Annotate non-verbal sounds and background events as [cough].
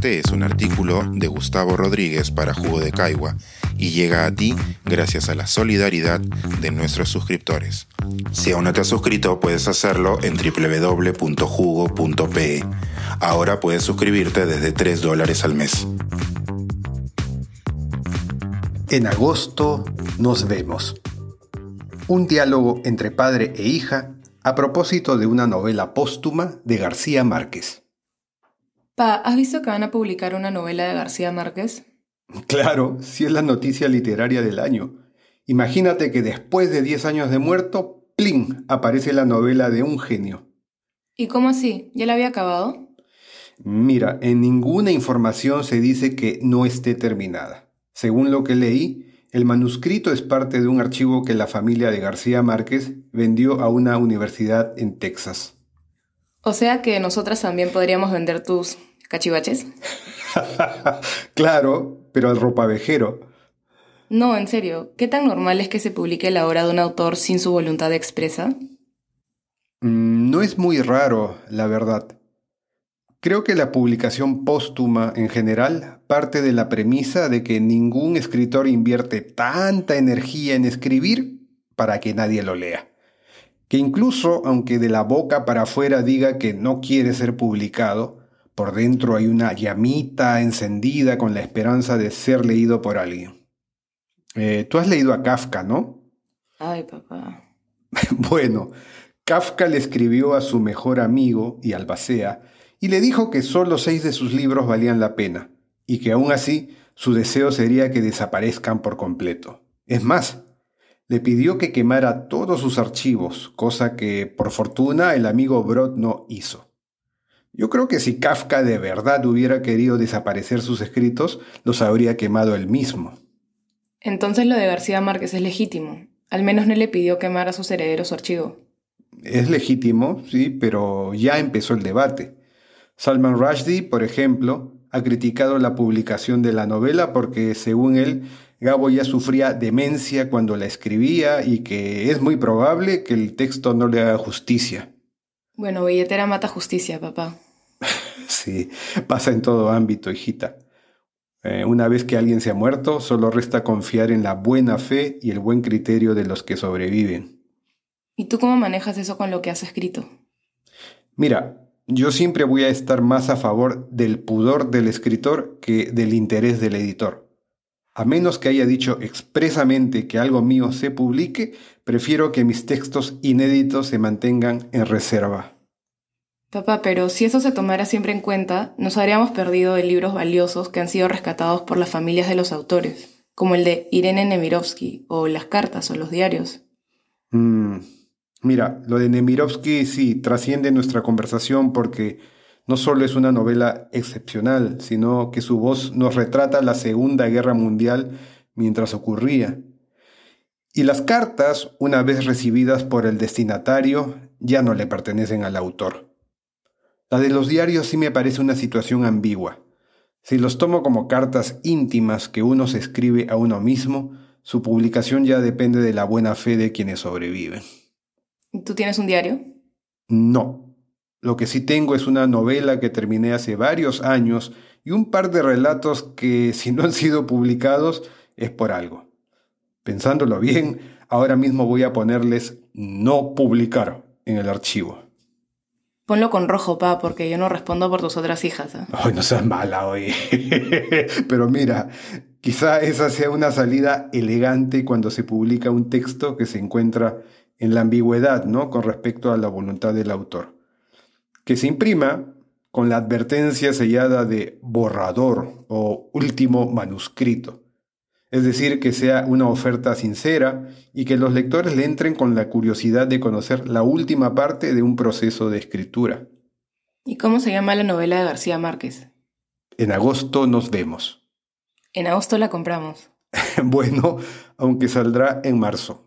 Este es un artículo de Gustavo Rodríguez para Jugo de Caigua y llega a ti gracias a la solidaridad de nuestros suscriptores. Si aún no te has suscrito, puedes hacerlo en www.jugo.pe. Ahora puedes suscribirte desde 3 dólares al mes. En agosto nos vemos. Un diálogo entre padre e hija a propósito de una novela póstuma de García Márquez. Pa, ¿has visto que van a publicar una novela de García Márquez? Claro, si es la noticia literaria del año. Imagínate que después de 10 años de muerto, ¡plin! aparece la novela de un genio. ¿Y cómo así? ¿Ya la había acabado? Mira, en ninguna información se dice que no esté terminada. Según lo que leí, el manuscrito es parte de un archivo que la familia de García Márquez vendió a una universidad en Texas. O sea que nosotras también podríamos vender tus ¿Cachivaches? [laughs] claro, pero al ropavejero. No, en serio, ¿qué tan normal es que se publique la obra de un autor sin su voluntad expresa? Mm, no es muy raro, la verdad. Creo que la publicación póstuma en general parte de la premisa de que ningún escritor invierte tanta energía en escribir para que nadie lo lea. Que incluso aunque de la boca para afuera diga que no quiere ser publicado, por dentro hay una llamita encendida con la esperanza de ser leído por alguien. Eh, Tú has leído a Kafka, ¿no? Ay, papá. [laughs] bueno, Kafka le escribió a su mejor amigo y albacea y le dijo que solo seis de sus libros valían la pena y que aún así su deseo sería que desaparezcan por completo. Es más, le pidió que quemara todos sus archivos, cosa que por fortuna el amigo Brod no hizo. Yo creo que si Kafka de verdad hubiera querido desaparecer sus escritos, los habría quemado él mismo. Entonces lo de García Márquez es legítimo. Al menos no le pidió quemar a sus herederos su archivo. Es legítimo, sí, pero ya empezó el debate. Salman Rushdie, por ejemplo, ha criticado la publicación de la novela porque, según él, Gabo ya sufría demencia cuando la escribía y que es muy probable que el texto no le haga justicia. Bueno, billetera mata justicia, papá. [laughs] sí, pasa en todo ámbito, hijita. Eh, una vez que alguien se ha muerto, solo resta confiar en la buena fe y el buen criterio de los que sobreviven. ¿Y tú cómo manejas eso con lo que has escrito? Mira, yo siempre voy a estar más a favor del pudor del escritor que del interés del editor. A menos que haya dicho expresamente que algo mío se publique, prefiero que mis textos inéditos se mantengan en reserva. Papá, pero si eso se tomara siempre en cuenta, nos habríamos perdido de libros valiosos que han sido rescatados por las familias de los autores, como el de Irene Nemirovsky, o las cartas o los diarios. Mm, mira, lo de Nemirovsky sí trasciende nuestra conversación porque no solo es una novela excepcional, sino que su voz nos retrata la Segunda Guerra Mundial mientras ocurría. Y las cartas, una vez recibidas por el destinatario, ya no le pertenecen al autor. La de los diarios sí me parece una situación ambigua. Si los tomo como cartas íntimas que uno se escribe a uno mismo, su publicación ya depende de la buena fe de quienes sobreviven. ¿Tú tienes un diario? No, lo que sí tengo es una novela que terminé hace varios años y un par de relatos que [laughs] si no han sido publicados es por algo. Pensándolo bien, ahora mismo voy a ponerles no publicar en el archivo. Ponlo con rojo, pa, porque yo no respondo por tus otras hijas. ¿eh? Ay, no seas mala hoy. [laughs] Pero mira, quizá esa sea una salida elegante cuando se publica un texto que se encuentra en la ambigüedad, ¿no? Con respecto a la voluntad del autor que se imprima con la advertencia sellada de borrador o último manuscrito. Es decir, que sea una oferta sincera y que los lectores le entren con la curiosidad de conocer la última parte de un proceso de escritura. ¿Y cómo se llama la novela de García Márquez? En agosto nos vemos. En agosto la compramos. [laughs] bueno, aunque saldrá en marzo.